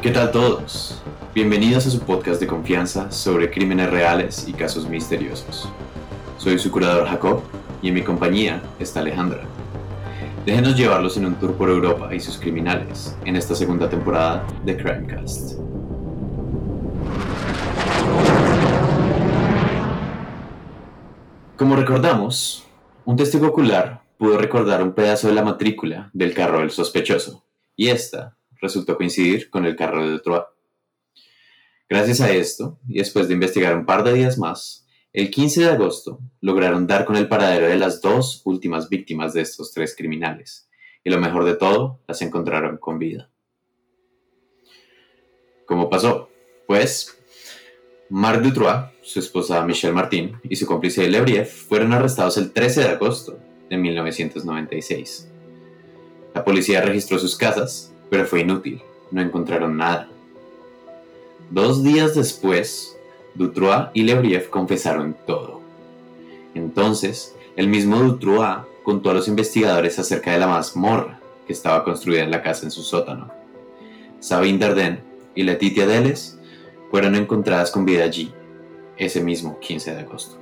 ¿Qué tal todos? Bienvenidos a su podcast de confianza sobre crímenes reales y casos misteriosos. Soy su curador Jacob y en mi compañía está Alejandra. Déjenos llevarlos en un tour por Europa y sus criminales en esta segunda temporada de Crimecast. Como recordamos, un testigo ocular pudo recordar un pedazo de la matrícula del carro del sospechoso, y esta resultó coincidir con el carro de Detroit. Gracias a esto, y después de investigar un par de días más, el 15 de agosto lograron dar con el paradero de las dos últimas víctimas de estos tres criminales, y lo mejor de todo, las encontraron con vida. ¿Cómo pasó? Pues Marc Dutrois, su esposa Michelle Martin y su cómplice Lebriev fueron arrestados el 13 de agosto de 1996. La policía registró sus casas, pero fue inútil, no encontraron nada. Dos días después, Dutrois y Lebriev confesaron todo. Entonces, el mismo Dutrois contó a los investigadores acerca de la mazmorra que estaba construida en la casa en su sótano. Sabine Darden y Letitia Deles fueron encontradas con vida allí, ese mismo 15 de agosto.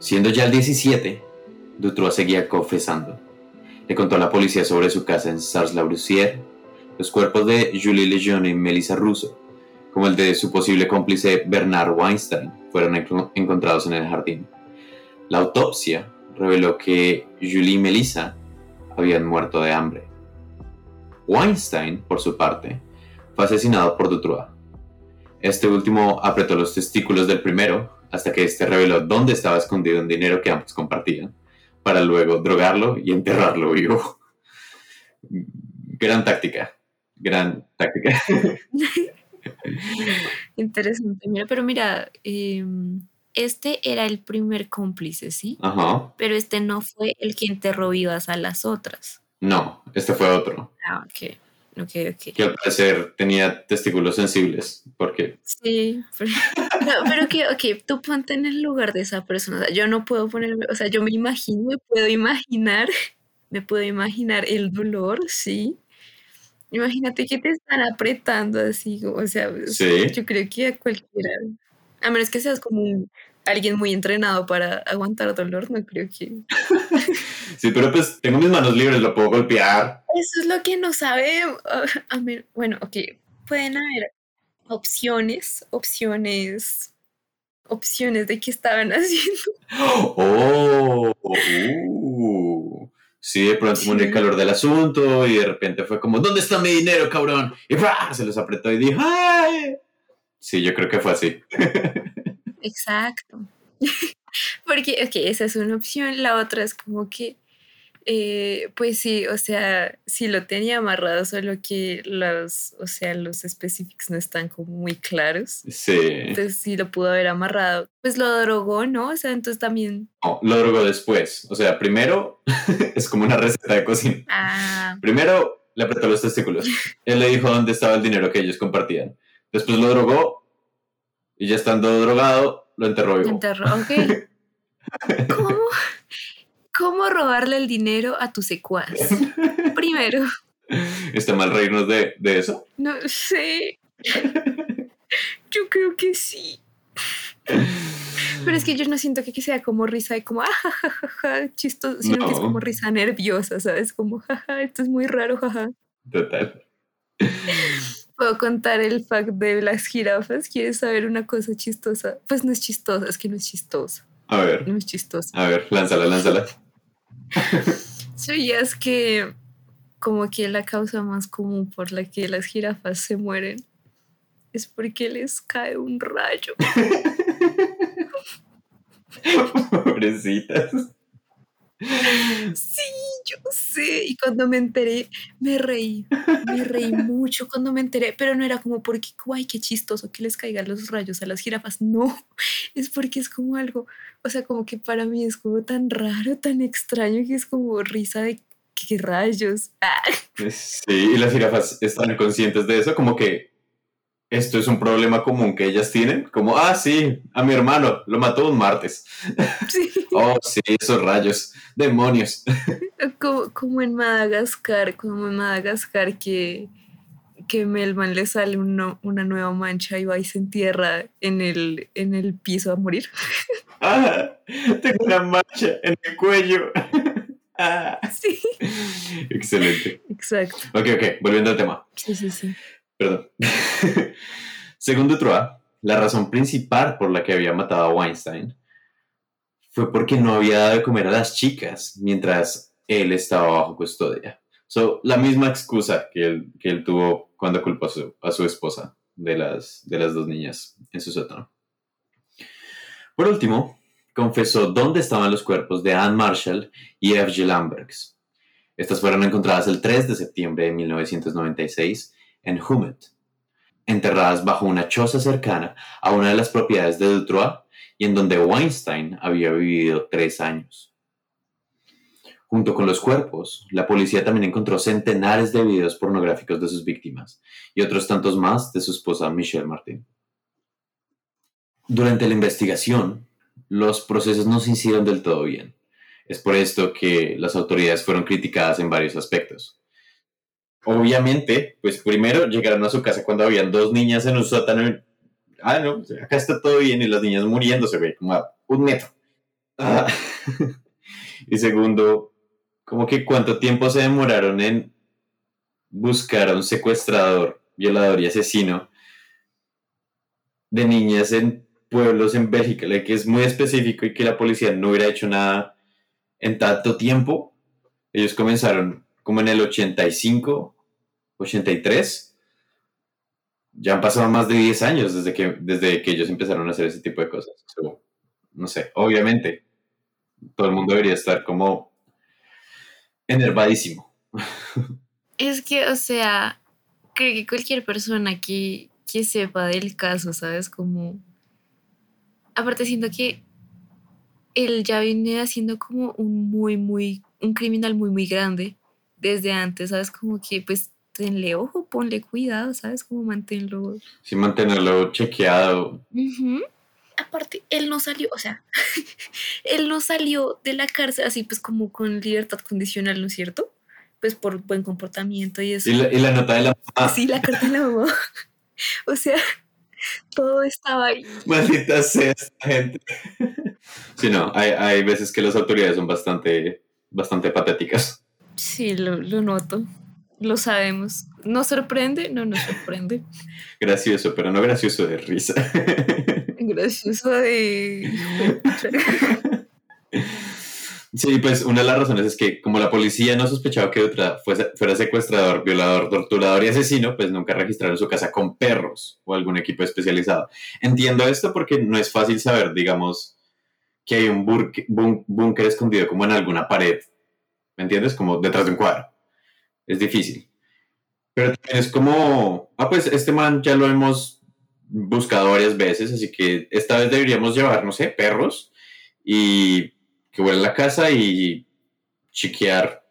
Siendo ya el 17, Dutrois seguía confesando. Le contó a la policía sobre su casa en Sars-la-Brussière, los cuerpos de Julie Lejeune y Melissa Russo, como el de su posible cómplice Bernard Weinstein, fueron encontrados en el jardín. La autopsia reveló que Julie y Melissa habían muerto de hambre. Weinstein, por su parte, fue asesinado por Dutrois. Este último apretó los testículos del primero hasta que éste reveló dónde estaba escondido un dinero que ambos compartían, para luego drogarlo y enterrarlo vivo. Gran táctica, gran táctica. Interesante, mira, pero mira, em, este era el primer cómplice, ¿sí? Ajá. Pero este no fue el que enterró vivas a las otras. No, este fue otro. Ah, ok. Ok, ok. Que al parecer tenía testículos sensibles, porque... Sí, pero, no, pero que, ok, tú ponte en el lugar de esa persona. O sea, yo no puedo ponerme, o sea, yo me imagino, me puedo imaginar, me puedo imaginar el dolor, sí. Imagínate que te están apretando así, o sea, Sí. yo creo que a cualquiera, a menos que seas como un- alguien muy entrenado para aguantar dolor, no creo que... Sí, pero pues tengo mis manos libres, lo puedo golpear. Eso es lo que no sabemos. A ver, bueno, ok, pueden haber opciones, opciones, opciones de qué estaban haciendo. ¡Oh! uh. Sí, de pronto con el Sí. calor del asunto y de repente fue como, ¿dónde está mi dinero, cabrón? Y ¡fra! se los apretó y dijo, ¡ay! Sí, yo creo que fue así. Exacto. Porque, ok, esa es una opción. La otra es como que, eh, pues sí, o sea, sí lo tenía amarrado, solo que los, o sea, los específicos no están como muy claros. Sí. Entonces sí lo pudo haber amarrado. Pues lo drogó, ¿no? O sea, entonces también. No, lo drogó después. O sea, primero es como una receta de cocina. Ah, Primero le apretó los testículos. Él le dijo dónde estaba el dinero que ellos compartían. Después lo drogó y ya estando drogado, lo enterró vivo. enterró. Ok. ¿Cómo, ¿Cómo robarle el dinero a tu secuaz? Primero, ¿Está mal reírnos de, de eso? no sé. Yo creo que sí. Pero es que yo no siento que, sea como risa de como, ah, ja, ja, ja, ja, chistoso, sino que es como risa nerviosa, ¿sabes? Como, jaja, esto es muy raro, jaja. Total. Puedo contar el fact de las jirafas. ¿Quieres saber una cosa chistosa? Pues no es chistosa, es que no es chistosa. A ver, No es chistosa. a ver, lánzala, lánzala. ¿Sabías que como que la causa más común por la que las jirafas se mueren es porque les cae un rayo? Pobrecitas. Sí, yo sé. Y cuando me enteré, me reí. Me reí mucho cuando me enteré, pero no era como porque, guay, qué chistoso que les caigan los rayos a las jirafas. No, es porque es como algo, o sea, como que para mí es como tan raro, tan extraño que es como risa de qué rayos. Ah, Sí, y las jirafas están conscientes de eso, como que esto es un problema común que ellas tienen, como, ah, sí, a mi hermano lo mató un martes. Sí. oh, sí, esos rayos, demonios. Como, como en Madagascar, como en Madagascar que, que Melman le sale uno- una nueva mancha y va y se entierra en el, en el piso a morir. Ah, tengo una mancha en el cuello. Ah. Sí. Excelente. Exacto. Ok, ok, volviendo al tema. Sí, sí, sí. Perdón. Según Dutrois, la razón principal por la que había matado a Weinstein fue porque no había dado de comer a las chicas mientras él estaba bajo custodia. So, la misma excusa que él, que él tuvo cuando culpó a su, a su esposa de las, de las dos niñas en su sótano. Por último, confesó dónde estaban los cuerpos de Anne Marshall y F.G. Lambergs. Estas fueron encontradas el 3 de septiembre de 1996 en Humet, enterradas bajo una choza cercana a una de las propiedades de Dutrois y en donde Weinstein había vivido tres años. Junto con los cuerpos, la policía también encontró centenares de videos pornográficos de sus víctimas y otros tantos más de su esposa Michelle Martin. Durante la investigación, los procesos no se hicieron del todo bien. Es por esto que las autoridades fueron criticadas en varios aspectos. Obviamente, pues primero llegaron a su casa cuando habían dos niñas en un sótano. Ah, no, pues, acá está todo bien y las niñas muriéndose, güey, como a un metro. Ah. y segundo, como que cuánto tiempo se demoraron en buscar a un secuestrador, violador y asesino de niñas en pueblos en Bélgica, que es muy específico y que la policía no hubiera hecho nada en tanto tiempo. Ellos comenzaron como en el 85, 83. Ya han pasado más de 10 años desde que, desde que ellos empezaron a hacer ese tipo de cosas. So, no sé, obviamente, todo el mundo debería estar como enervadísimo. Es que, o sea, creo que cualquier persona que, que sepa del caso, ¿sabes? Como... Aparte siento que él ya viene haciendo como un muy, muy, un criminal muy, muy grande desde antes, ¿sabes? Como que pues tenle ojo, ponle cuidado, ¿sabes? Como manténlo. Sin mantenerlo chequeado. Aparte, él no salió, o sea, él no salió de la cárcel así pues como con libertad condicional, ¿no es cierto? Pues por buen comportamiento y eso. Y la, y la nota de la mamá. Sí, la carta de la mamá. O sea, todo estaba ahí. Maldita sea esta gente. Sí, no, hay, hay veces que las autoridades son bastante, bastante patéticas. Sí, lo, lo noto. Lo sabemos. ¿Nos sorprende? No nos sorprende. Gracioso, pero no gracioso de risa. Gracioso de... Sí, pues una de las razones es que como la policía no sospechaba que fuese- fuera secuestrador, violador, torturador y asesino, pues nunca registraron su casa con perros o algún equipo especializado. Entiendo esto porque no es fácil saber, digamos, que hay un búnker escondido como en alguna pared, ¿me entiendes? Como detrás de un cuadro. Es difícil. Pero también es como, ah, pues este man ya lo hemos buscado varias veces, así que esta vez deberíamos llevar, no sé, perros y que huele la casa y chequear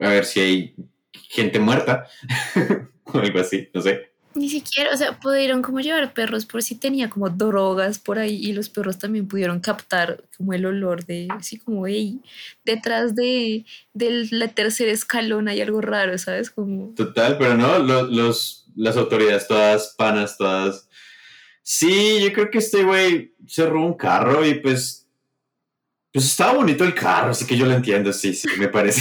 a ver si hay gente muerta o algo así, no sé. Ni siquiera, o sea, pudieron como llevar perros por si tenía como drogas por ahí y los perros también pudieron captar como el olor de, así como, hey, detrás de, la tercer escalón hay algo raro, ¿sabes? Como, Total, pero no, lo- los, las autoridades todas panas, todas... Sí, yo creo que este güey se robó un carro y pues... Pues estaba bonito el carro, así que yo lo entiendo, sí, sí, me parece.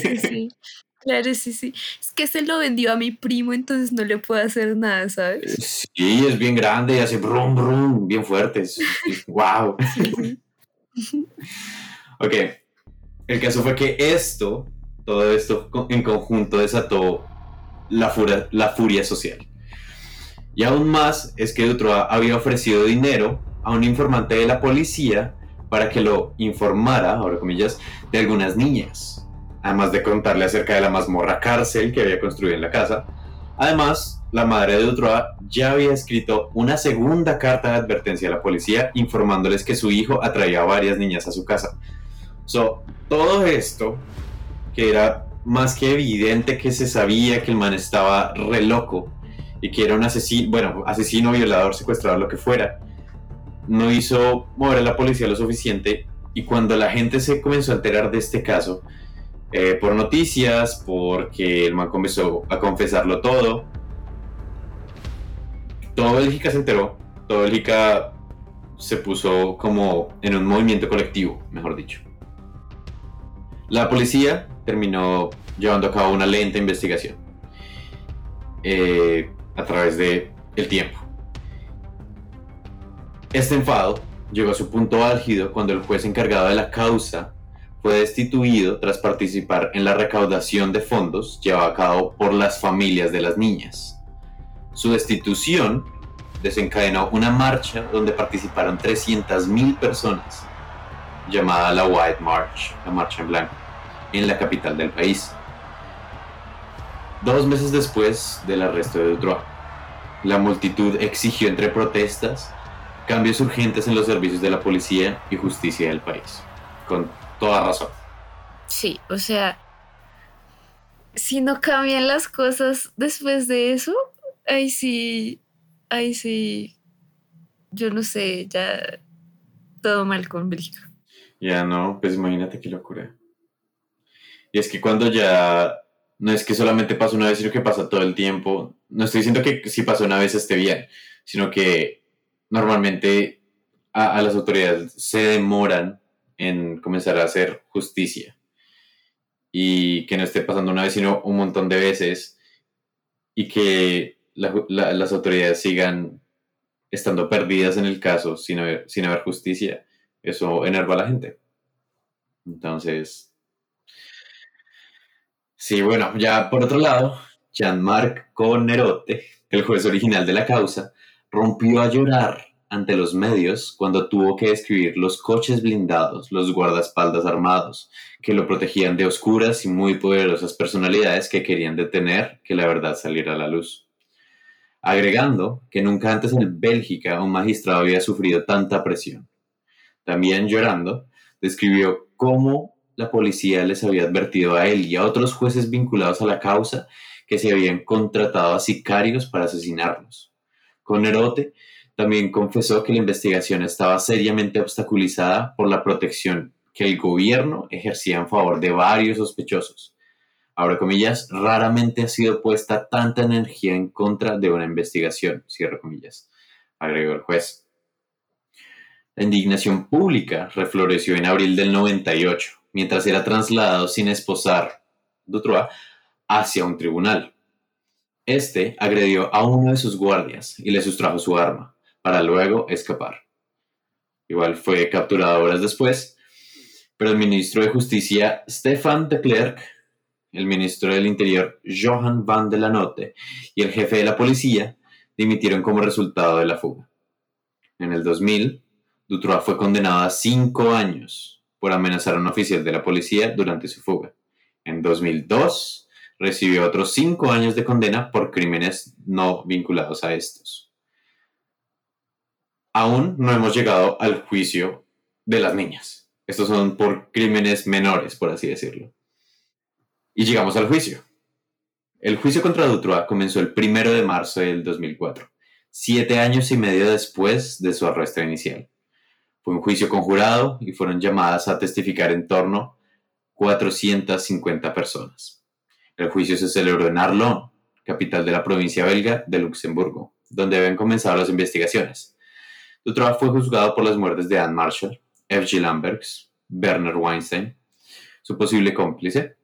sí, sí, claro, sí, sí. Es que se lo vendió a mi primo, entonces no le puedo hacer nada, ¿sabes? Sí, es bien grande y hace brum, brum, bien fuerte. Es, wow. Sí, sí. Ok, el caso fue que esto, todo esto en conjunto desató la furia, la furia social. Y aún más es que Dutrois había ofrecido dinero a un informante de la policía para que lo informara, ahora comillas, de algunas niñas. Además de contarle acerca de la mazmorra cárcel que había construido en la casa. Además, la madre de Dutrois ya había escrito una segunda carta de advertencia a la policía informándoles que su hijo atraía a varias niñas a su casa. So, todo esto, que era más que evidente que se sabía que el man estaba re loco y que era un asesino, bueno, asesino, violador, secuestrador, lo que fuera, no hizo mover a la policía lo suficiente y cuando la gente se comenzó a enterar de este caso, eh, por noticias, porque el man comenzó a confesarlo todo, todo Bélgica se enteró, todo Bélgica se puso como en un movimiento colectivo, mejor dicho. La policía terminó llevando a cabo una lenta investigación eh, a través de el tiempo. Este enfado llegó a su punto álgido cuando el juez encargado de la causa fue destituido tras participar en la recaudación de fondos llevada a cabo por las familias de las niñas. Su destitución desencadenó una marcha donde participaron 300.000 personas, llamada la White March, la Marcha en Blanco, en la capital del país. Dos meses después del arresto de Dutroux, la multitud exigió entre protestas cambios urgentes en los servicios de la policía y justicia del país. Toda razón. Sí, o sea, si no cambian las cosas después de eso, ahí sí, ahí sí, yo no sé, ya todo mal con Bélgica. Ya no, pues imagínate qué locura. Y es que cuando ya no es que solamente pasa una vez, sino que pasa todo el tiempo. No estoy diciendo que si pasa una vez esté bien, sino que normalmente a, las autoridades se demoran en comenzar a hacer justicia. Y que no esté pasando una vez, sino un montón de veces. Y que las autoridades sigan estando perdidas en el caso sin haber, sin haber justicia, eso enerva a la gente. Entonces, sí, bueno, ya por otro lado, Jean-Marc Conerote, el juez original de la causa, rompió a llorar ante los medios cuando tuvo que describir los coches blindados, los guardaespaldas armados, que lo protegían de oscuras y muy poderosas personalidades que querían detener que la verdad saliera a la luz. Agregando que nunca antes en Bélgica un magistrado había sufrido tanta presión. También llorando, describió cómo la policía les había advertido a él y a otros jueces vinculados a la causa que se habían contratado a sicarios para asesinarlos con Erote, también confesó que la investigación estaba seriamente obstaculizada por la protección que el gobierno ejercía en favor de varios sospechosos. Ahora comillas, raramente ha sido puesta tanta energía en contra de una investigación, cierro comillas, agregó el juez. La indignación pública refloreció en abril del 98, mientras era trasladado sin esposar Dutrois hacia un tribunal. Este agredió a uno de sus guardias y le sustrajo su arma, para luego escapar. Igual fue capturado horas después, pero el ministro de Justicia Stefan de Klerk, el ministro del Interior Johan van de la Note y el jefe de la policía dimitieron como resultado de la fuga. En el 2000, Dutrois fue condenado a cinco años por amenazar a un oficial de la policía durante su fuga. En 2002, recibió otros cinco años de condena por crímenes no vinculados a estos. Aún no hemos llegado al juicio de las niñas. Estos son por crímenes menores, por así decirlo. Y llegamos al juicio. El juicio contra Dutrois comenzó el primero de marzo del 2004, siete años y medio después de su arresto inicial. Fue un juicio conjurado y fueron llamadas a testificar en torno 450 personas. El juicio se celebró en Arlon, capital de la provincia belga de Luxemburgo, donde habían comenzado las investigaciones. Dutroux fue juzgado por las muertes de Anne Marshall, F.G. Lambergs, Werner Weinstein, su posible cómplice,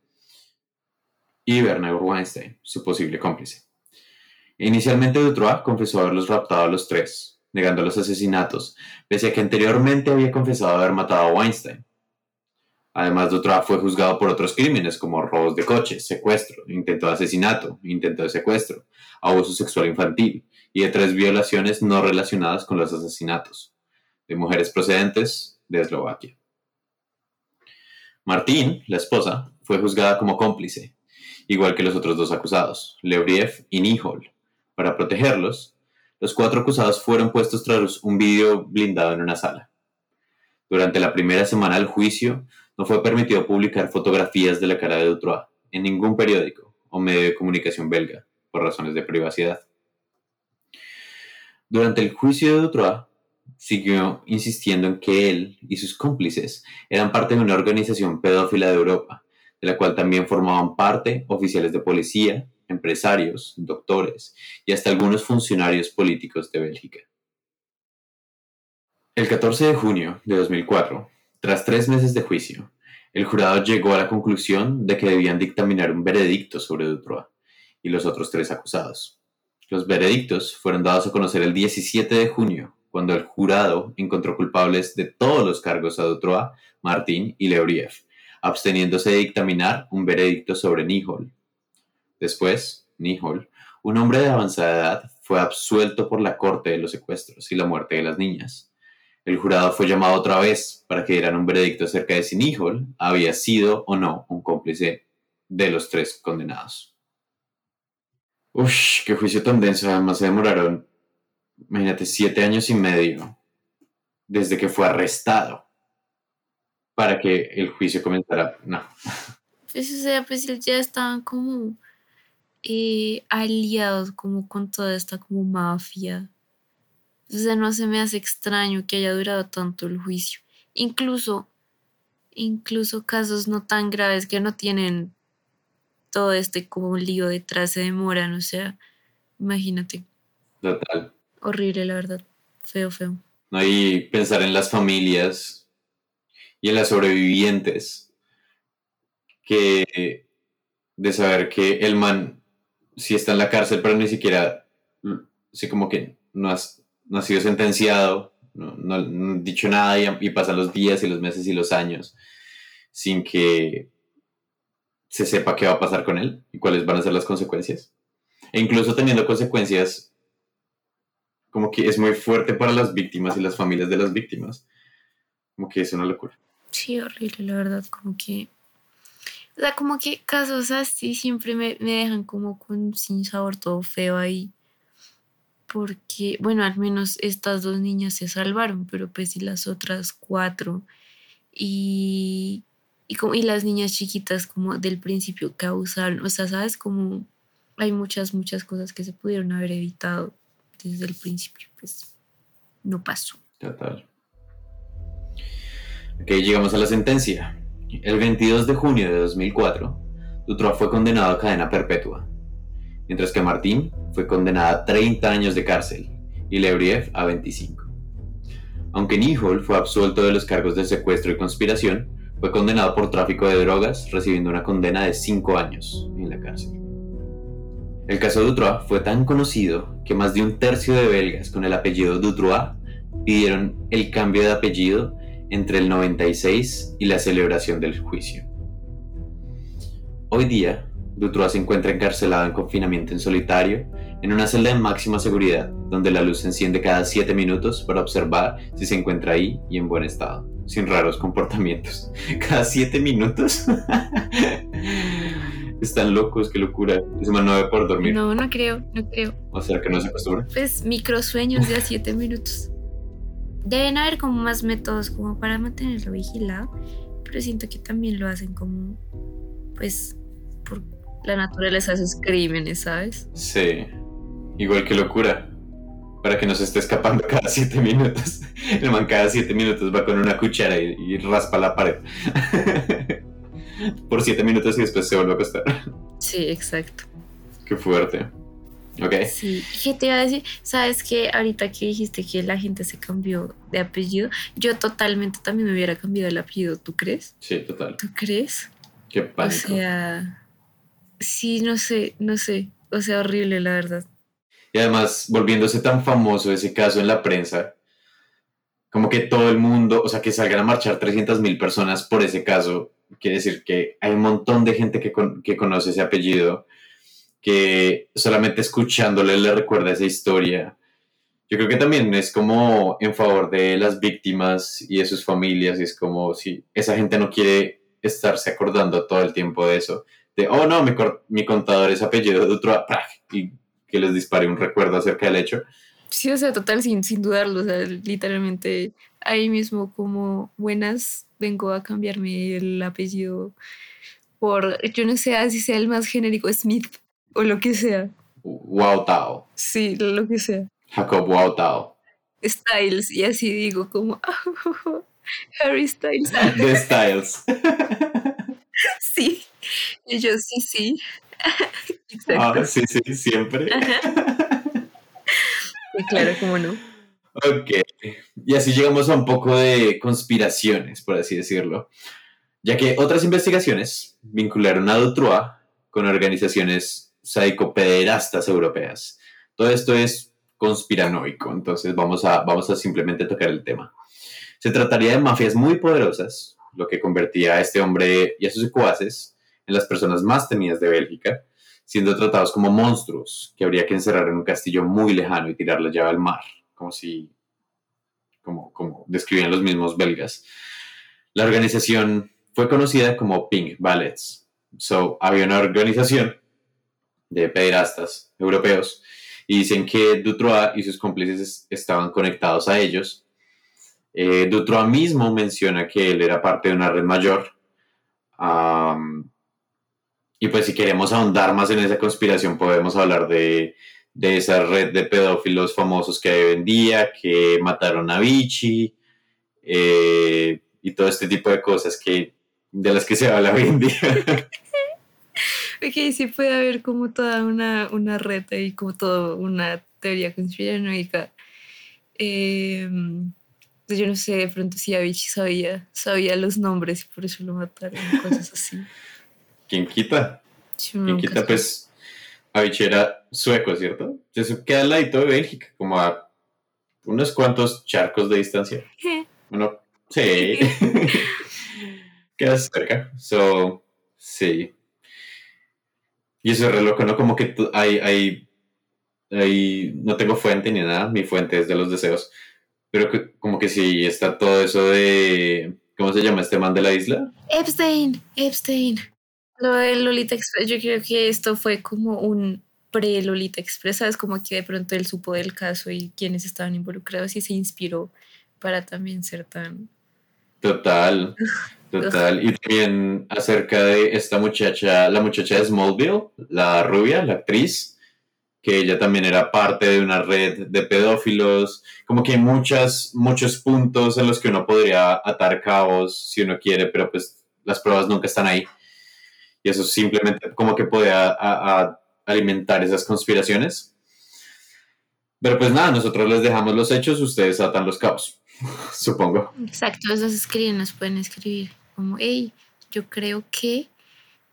y Werner Weinstein, su posible cómplice. Inicialmente Dutroux confesó haberlos raptado a los tres, negando los asesinatos, pese a que anteriormente había confesado haber matado a Weinstein. Además, Dutra fue juzgado por otros crímenes como robos de coches, secuestro, intento de asesinato, intento de secuestro, abuso sexual infantil y de tres violaciones no relacionadas con los asesinatos de mujeres procedentes de Eslovaquia. Martín, la esposa, fue juzgada como cómplice, igual que los otros dos acusados, Lebriev y Nihol. Para protegerlos, los cuatro acusados fueron puestos tras un vídeo blindado en una sala. Durante la primera semana del juicio, no fue permitido publicar fotografías de la cara de Dutrois en ningún periódico o medio de comunicación belga, por razones de privacidad. Durante el juicio de Dutrois, siguió insistiendo en que él y sus cómplices eran parte de una organización pedófila de Europa, de la cual también formaban parte oficiales de policía, empresarios, doctores y hasta algunos funcionarios políticos de Bélgica. El 14 de junio de 2004, tras tres meses de juicio, el jurado llegó a la conclusión de que debían dictaminar un veredicto sobre Dutrois y los otros tres acusados. Los veredictos fueron dados a conocer el 17 de junio, cuando el jurado encontró culpables de todos los cargos a Dutrois, Martín y Leoriev, absteniéndose de dictaminar un veredicto sobre Nihol. Después, Nihol, un hombre de avanzada edad, fue absuelto por la corte de los secuestros y la muerte de las niñas. El jurado fue llamado otra vez para que dieran un veredicto acerca de si Nihol había sido o no un cómplice de los tres condenados. Uf, qué juicio tan denso. Además se demoraron, imagínate, siete años y medio desde que fue arrestado para que el juicio comenzara. No. Pues, o sea, pues ya estaban como eh, aliados como con toda esta como mafia. O sea, no se me hace extraño que haya durado tanto el juicio. Incluso, incluso casos no tan graves que no tienen todo este como un lío detrás se demoran, o sea, imagínate. Total. Horrible, la verdad. Feo, feo. No, y pensar en las familias y en las sobrevivientes, que de saber que el man sí está en la cárcel, pero ni siquiera, sí como que no, has, no ha sido sentenciado, no, no, ha dicho nada y, y pasan los días y los meses y los años sin que se sepa qué va a pasar con él y cuáles van a ser las consecuencias. E incluso teniendo consecuencias como que es muy fuerte para las víctimas y las familias de las víctimas. Como que es una locura. Sí, horrible, la verdad, como que... O sea, como que casos así siempre me, me dejan como con sin sabor todo feo ahí. Porque, bueno, al menos estas dos niñas se salvaron, pero pues y las otras cuatro. Y, y, como, y las niñas chiquitas como del principio que abusaron. O sea, sabes, como hay muchas, muchas cosas que se pudieron haber evitado desde el principio, pues no pasó. Total. Ok, llegamos a la sentencia. El 22 de junio de 2004, Dutrois fue condenado a cadena perpetua, mientras que Martín fue condenada a 30 años de cárcel y Lebriev a 25. Aunque Nihol fue absuelto de los cargos de secuestro y conspiración, fue condenado por tráfico de drogas, recibiendo una condena de 5 años en la cárcel. El caso Dutrois fue tan conocido que más de un tercio de belgas con el apellido Dutrois pidieron el cambio de apellido entre el 96 y la celebración del juicio. Hoy día, Dutrois se encuentra encarcelado en confinamiento en solitario en una celda de máxima seguridad, donde la luz se enciende cada 7 minutos para observar si se encuentra ahí y en buen estado sin raros comportamientos. Cada siete minutos. Están locos, qué locura. Ese man no debe por dormir. No, no creo, no creo. O sea, que no se acostumbra. Pues microsueños de a siete minutos. Deben haber como más métodos como para mantenerlo vigilado, pero siento que también lo hacen como, pues, por la naturaleza de sus crímenes, ¿sabes? Sí. Igual que locura para que no se esté escapando cada siete minutos. El man cada siete minutos va con una cuchara y, raspa la pared. Por siete minutos y después se vuelve a acostar. Sí, exacto. Qué fuerte. Ok. Sí, ¿qué te iba a decir? Sabes que ahorita que dijiste que la gente se cambió de apellido, yo totalmente también me hubiera cambiado el apellido, ¿tú crees? Sí, total. ¿Tú crees? Qué pánico. O sea, sí, no sé, no sé. O sea, horrible, la verdad. Y además, volviéndose tan famoso ese caso en la prensa, como que todo el mundo, o sea, que salgan a marchar 300 mil personas por ese caso, quiere decir que hay un montón de gente que, que conoce ese apellido, que solamente escuchándole le recuerda esa historia. Yo creo que también es como en favor de las víctimas y de sus familias, y es como si esa gente no quiere estarse acordando todo el tiempo de eso, de, oh no, mi, mi contador es apellido de otro, y que les dispare un recuerdo acerca del hecho. Sí, o sea, total, sin, sin dudarlo, o sea, literalmente ahí mismo como buenas vengo a cambiarme el apellido por, yo no sé si sea el más genérico, Smith o lo que sea. Wow, Tao. Sí, lo que sea. Jacob Wautao. Styles, y así digo como Harry Styles. De Styles. sí, y yo sí, sí. Ah, sí, sí, siempre. Claro, cómo no. Ok, y así llegamos a un poco de conspiraciones, por así decirlo, ya que otras investigaciones vincularon a Dutroux con organizaciones psicopederastas europeas. Todo esto es conspiranoico, entonces vamos a, vamos a simplemente tocar el tema. Se trataría de mafias muy poderosas, lo que convertía a este hombre y a sus secuaces en las personas más temidas de Bélgica, siendo tratados como monstruos que habría que encerrar en un castillo muy lejano y tirar la llave al mar, como si, como, como describían los mismos belgas. La organización fue conocida como Pink Ballets. So, había una organización de pederastas europeos y dicen que Dutroux y sus cómplices estaban conectados a ellos. Eh, mismo menciona que él era parte de una red mayor. Y pues si queremos ahondar más en esa conspiración, podemos hablar de, de esa red de pedófilos famosos que vendía, que mataron a Vichy eh, y todo este tipo de cosas que, de las que se habla hoy en día. Ok, sí puede haber como toda una, una red y como toda una teoría conspiranoica. Eh, yo no sé, de pronto si Avicii sabía, sabía los nombres y por eso lo mataron, cosas así. ¿Quién quita? ¿Quién quita? Pues Avicii era sueco, ¿cierto? Eso queda al ladito de Bélgica, como a unos cuantos charcos de distancia. Bueno, sí. queda cerca. So, sí. Y eso es re loco, ¿no? Como que hay, hay, hay, no tengo fuente ni nada, mi fuente es de los deseos, pero que, como que sí está todo eso de, ¿cómo se llama este man de la isla? Epstein, Epstein. Lo de Lolita Express, yo creo que esto fue como un pre-Lolita Express, ¿sabes? Como que de pronto él supo del caso y quienes estaban involucrados y se inspiró para también ser tan... Total. Total. Y también acerca de esta muchacha, la muchacha de Smallville, la rubia, la actriz, que ella también era parte de una red de pedófilos. Como que hay muchas, muchos puntos en los que uno podría atar cabos si uno quiere, pero pues las pruebas nunca están ahí. Y eso simplemente como que puede alimentar esas conspiraciones. Pero pues nada, nosotros les dejamos los hechos, ustedes atan los cabos, supongo. Exacto, esos escriben, nos pueden escribir como, hey, yo creo que,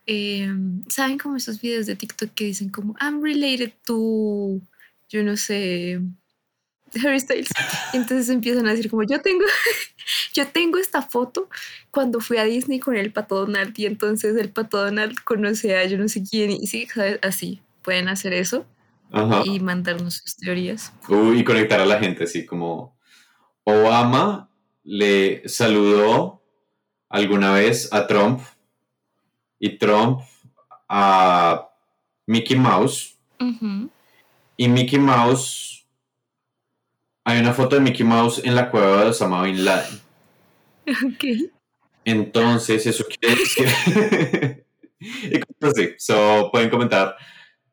em, ¿saben como esos videos de TikTok que dicen como, I'm related to, yo no sé, Harry Styles? Entonces empiezan a decir como, yo tengo, yo tengo esta foto cuando fui a Disney con el pato Donald y entonces el pato Donald conoce a yo no sé quién y sí, ¿sabes? Así, pueden hacer eso. y mandarnos sus teorías. y conectar a la gente, así como Obama le saludó alguna vez a Trump y Trump a Mickey Mouse. Y Mickey Mouse, hay una foto de Mickey Mouse en la cueva de Osama Bin Laden. Ok. Entonces, eso quiere decir. y so, pueden comentar,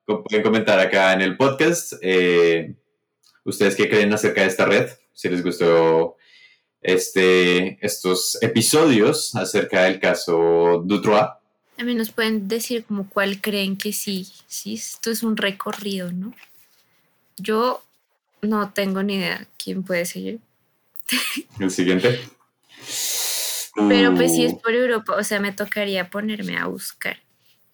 pueden comentar acá en el podcast. Eh, ¿Ustedes qué creen acerca de esta red? Si les gustó este, estos episodios acerca del caso Dutroux. También nos pueden decir como cuál creen que sí, sí, esto es un recorrido, ¿no? Yo no tengo ni idea quién puede seguir. El siguiente. Pero pues si es por Europa, o sea, me tocaría ponerme a buscar.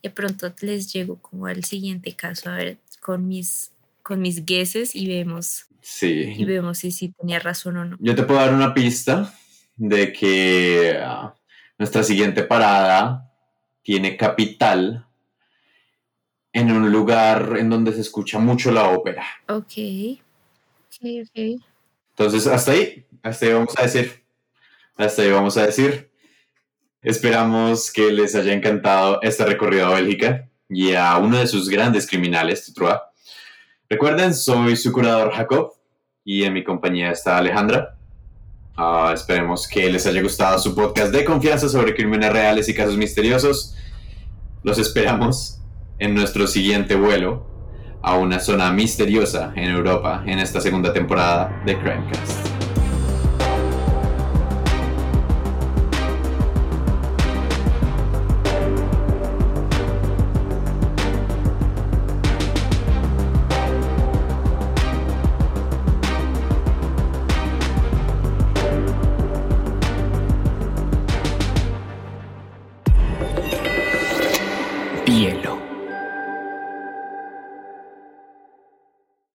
De pronto les llego como al siguiente caso, a ver, con mis, con mis guesses y vemos Sí. Y vemos si, si tenía razón o no. Yo te puedo dar una pista de que ah, nuestra siguiente parada tiene capital en un lugar en donde se escucha mucho la ópera. Ok. Ok, ok. Entonces, hasta ahí, hasta ahí vamos a decir. Hasta ahí vamos a decir. Esperamos que les haya encantado este recorrido a Bélgica y a uno de sus grandes criminales, Tutrua. Recuerden, soy su curador Jacob y en mi compañía está Alejandra. Ah, esperemos que les haya gustado su podcast de confianza sobre crímenes reales y casos misteriosos. Los esperamos en nuestro siguiente vuelo a una zona misteriosa en Europa en esta segunda temporada de Crimecast.